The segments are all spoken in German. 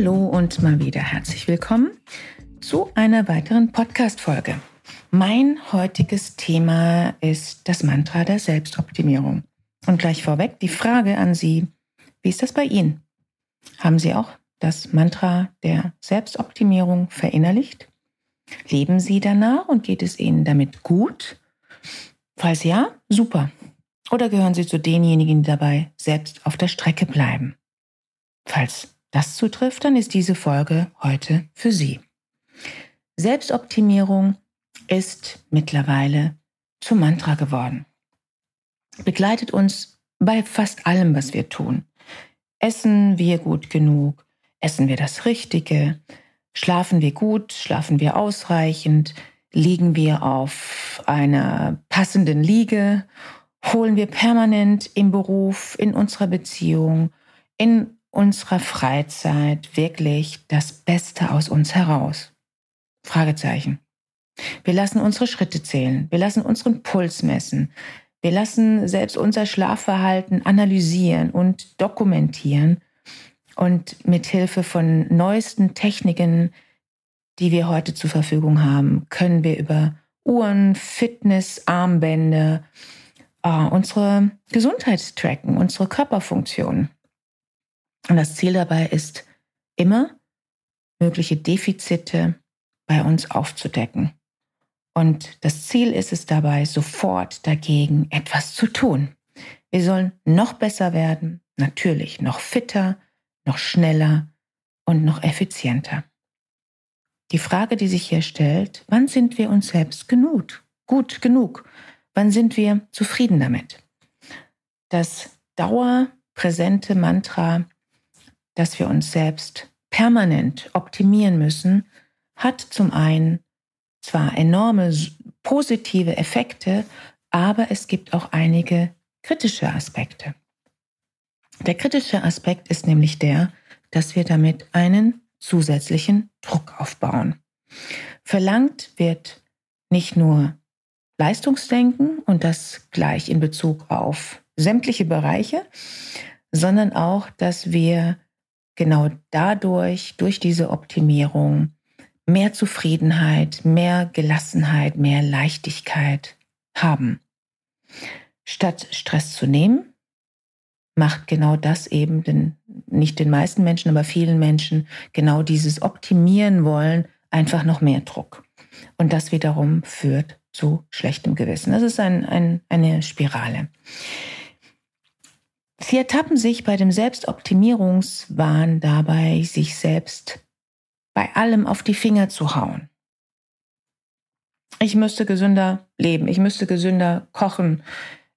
Hallo und mal wieder herzlich willkommen zu einer weiteren Podcast-Folge. Mein heutiges Thema ist das Mantra der Selbstoptimierung. Und gleich vorweg die Frage an Sie, wie ist das bei Ihnen? Haben Sie auch das Mantra der Selbstoptimierung verinnerlicht? Leben Sie danach und geht es Ihnen damit gut? Falls ja, super. Oder gehören Sie zu denjenigen, die dabei selbst auf der Strecke bleiben? Falls das zutrifft, dann ist diese Folge heute für Sie. Selbstoptimierung ist mittlerweile zum Mantra geworden. Begleitet uns bei fast allem, was wir tun. Essen wir gut genug? Essen wir das Richtige? Schlafen wir gut? Schlafen wir ausreichend? Liegen wir auf einer passenden Liege? Holen wir permanent im Beruf, in unserer Beziehung, in unserer Freizeit wirklich das Beste aus uns heraus? Fragezeichen. Wir lassen unsere Schritte zählen. Wir lassen unseren Puls messen. Wir lassen selbst unser Schlafverhalten analysieren und dokumentieren. Und mit Hilfe von neuesten Techniken, die wir heute zur Verfügung haben, können wir über Uhren, Fitness, Armbänder, äh, unsere Gesundheit tracken, unsere Körperfunktion. Und das Ziel dabei ist immer, mögliche Defizite bei uns aufzudecken. Und das Ziel ist es dabei, sofort dagegen etwas zu tun. Wir sollen noch besser werden, natürlich noch fitter, noch schneller und noch effizienter. Die Frage, die sich hier stellt, wann sind wir uns selbst genug, gut genug? Wann sind wir zufrieden damit? Das dauerpräsente Mantra dass wir uns selbst permanent optimieren müssen, hat zum einen zwar enorme positive Effekte, aber es gibt auch einige kritische Aspekte. Der kritische Aspekt ist nämlich der, dass wir damit einen zusätzlichen Druck aufbauen. Verlangt wird nicht nur Leistungsdenken und das gleich in Bezug auf sämtliche Bereiche, sondern auch, dass wir genau dadurch, durch diese Optimierung, mehr Zufriedenheit, mehr Gelassenheit, mehr Leichtigkeit haben. Statt Stress zu nehmen, macht genau das eben den, nicht den meisten Menschen, aber vielen Menschen genau dieses Optimieren wollen, einfach noch mehr Druck. Und das wiederum führt zu schlechtem Gewissen. Das ist ein, ein, eine Spirale. Sie ertappen sich bei dem Selbstoptimierungswahn dabei, sich selbst bei allem auf die Finger zu hauen. Ich müsste gesünder leben, ich müsste gesünder kochen,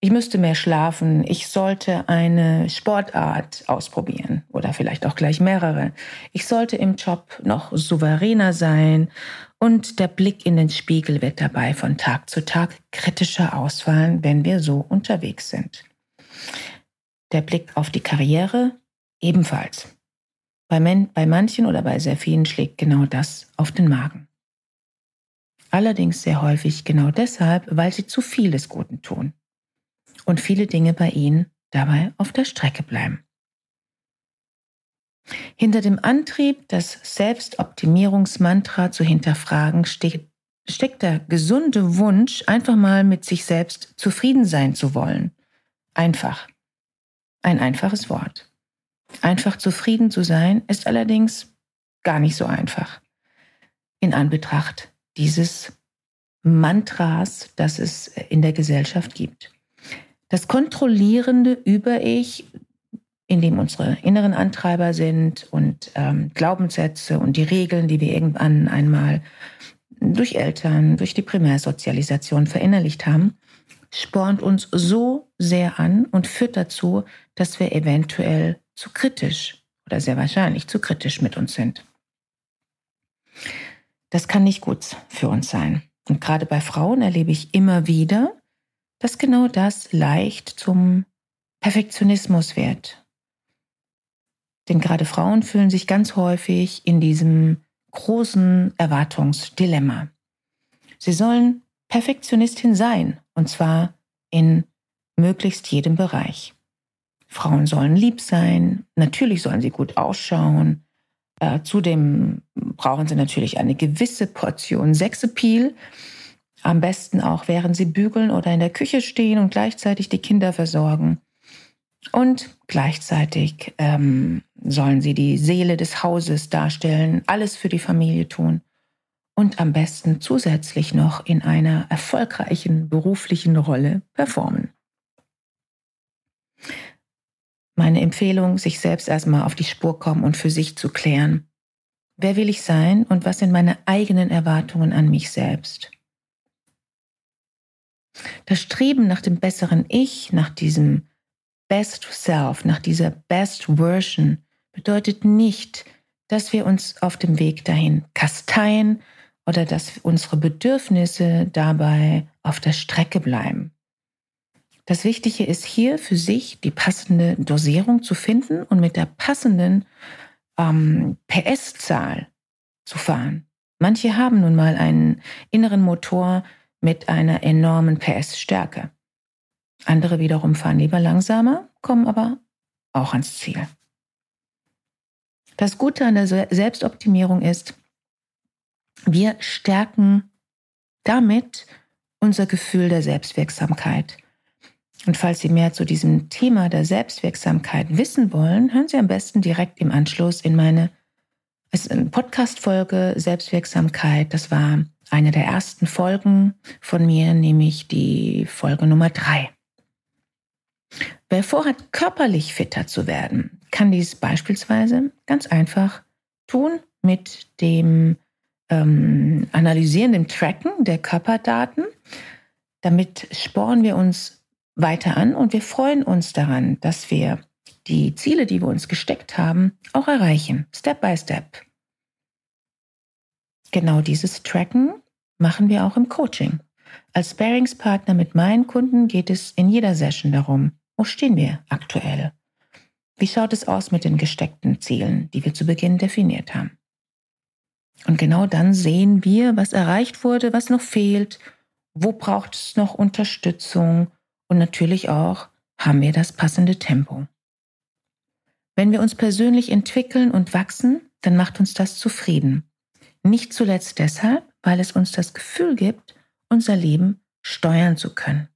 ich müsste mehr schlafen, ich sollte eine Sportart ausprobieren oder vielleicht auch gleich mehrere. Ich sollte im Job noch souveräner sein und der Blick in den Spiegel wird dabei von Tag zu Tag kritischer ausfallen, wenn wir so unterwegs sind. Der Blick auf die Karriere ebenfalls. Bei, men bei manchen oder bei sehr vielen schlägt genau das auf den Magen. Allerdings sehr häufig genau deshalb, weil sie zu viel des Guten tun und viele Dinge bei ihnen dabei auf der Strecke bleiben. Hinter dem Antrieb, das Selbstoptimierungsmantra zu hinterfragen, steht, steckt der gesunde Wunsch, einfach mal mit sich selbst zufrieden sein zu wollen. Einfach. Ein einfaches Wort. Einfach zufrieden zu sein ist allerdings gar nicht so einfach. In Anbetracht dieses Mantras, das es in der Gesellschaft gibt. Das kontrollierende Über-Ich, in dem unsere inneren Antreiber sind und ähm, Glaubenssätze und die Regeln, die wir irgendwann einmal durch Eltern, durch die Primärsozialisation verinnerlicht haben, spornt uns so sehr an und führt dazu, dass wir eventuell zu kritisch oder sehr wahrscheinlich zu kritisch mit uns sind. Das kann nicht gut für uns sein. Und gerade bei Frauen erlebe ich immer wieder, dass genau das leicht zum Perfektionismus wird. Denn gerade Frauen fühlen sich ganz häufig in diesem großen Erwartungsdilemma. Sie sollen Perfektionistin sein, und zwar in möglichst jedem Bereich. Frauen sollen lieb sein, natürlich sollen sie gut ausschauen. Äh, zudem brauchen sie natürlich eine gewisse Portion Sexappeal. Am besten auch, während sie bügeln oder in der Küche stehen und gleichzeitig die Kinder versorgen. Und gleichzeitig ähm, sollen sie die Seele des Hauses darstellen, alles für die Familie tun und am besten zusätzlich noch in einer erfolgreichen beruflichen Rolle performen. Meine Empfehlung, sich selbst erstmal auf die Spur kommen und für sich zu klären. Wer will ich sein und was sind meine eigenen Erwartungen an mich selbst? Das Streben nach dem besseren Ich, nach diesem Best Self, nach dieser Best Version, bedeutet nicht, dass wir uns auf dem Weg dahin kasteien oder dass unsere Bedürfnisse dabei auf der Strecke bleiben. Das Wichtige ist hier für sich die passende Dosierung zu finden und mit der passenden ähm, PS-Zahl zu fahren. Manche haben nun mal einen inneren Motor mit einer enormen PS-Stärke. Andere wiederum fahren lieber langsamer, kommen aber auch ans Ziel. Das Gute an der Selbstoptimierung ist, wir stärken damit unser Gefühl der Selbstwirksamkeit. Und falls Sie mehr zu diesem Thema der Selbstwirksamkeit wissen wollen, hören Sie am besten direkt im Anschluss in meine Podcast-Folge Selbstwirksamkeit. Das war eine der ersten Folgen von mir, nämlich die Folge Nummer drei. Wer vorhat, körperlich fitter zu werden, kann dies beispielsweise ganz einfach tun mit dem ähm, Analysieren, dem Tracken der Körperdaten. Damit sporn wir uns weiter an und wir freuen uns daran, dass wir die Ziele, die wir uns gesteckt haben, auch erreichen, Step by Step. Genau dieses Tracken machen wir auch im Coaching. Als Sparingspartner mit meinen Kunden geht es in jeder Session darum, wo stehen wir aktuell? Wie schaut es aus mit den gesteckten Zielen, die wir zu Beginn definiert haben? Und genau dann sehen wir, was erreicht wurde, was noch fehlt, wo braucht es noch Unterstützung und natürlich auch, haben wir das passende Tempo. Wenn wir uns persönlich entwickeln und wachsen, dann macht uns das zufrieden. Nicht zuletzt deshalb, weil es uns das Gefühl gibt, unser Leben steuern zu können.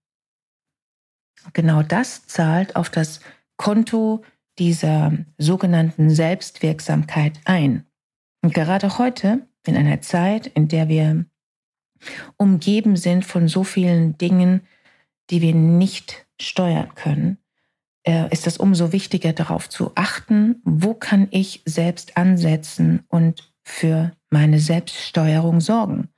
Genau das zahlt auf das Konto dieser sogenannten Selbstwirksamkeit ein. Und gerade heute, in einer Zeit, in der wir umgeben sind von so vielen Dingen, die wir nicht steuern können, äh, ist es umso wichtiger darauf zu achten, wo kann ich selbst ansetzen und für meine Selbststeuerung sorgen.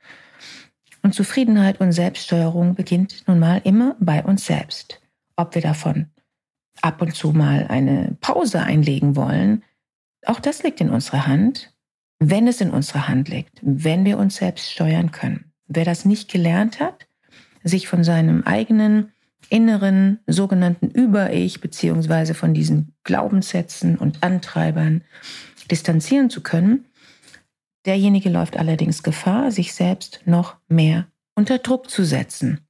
Und Zufriedenheit und Selbststeuerung beginnt nun mal immer bei uns selbst ob wir davon ab und zu mal eine Pause einlegen wollen, auch das liegt in unserer Hand, wenn es in unserer Hand liegt, wenn wir uns selbst steuern können. Wer das nicht gelernt hat, sich von seinem eigenen inneren sogenannten Über-Ich beziehungsweise von diesen Glaubenssätzen und Antreibern distanzieren zu können, derjenige läuft allerdings Gefahr, sich selbst noch mehr unter Druck zu setzen.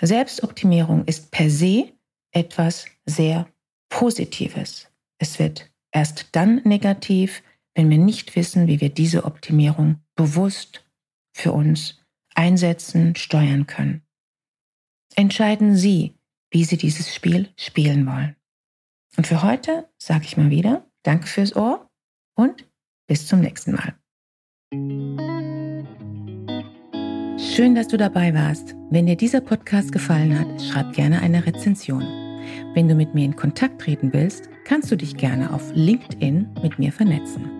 Selbstoptimierung ist per se etwas sehr Positives. Es wird erst dann negativ, wenn wir nicht wissen, wie wir diese Optimierung bewusst für uns einsetzen, steuern können. Entscheiden Sie, wie Sie dieses Spiel spielen wollen. Und für heute sage ich mal wieder, danke fürs Ohr und bis zum nächsten Mal. Schön, dass du dabei warst. Wenn dir dieser Podcast gefallen hat, schreib gerne eine Rezension. Wenn du mit mir in Kontakt treten willst, kannst du dich gerne auf LinkedIn mit mir vernetzen.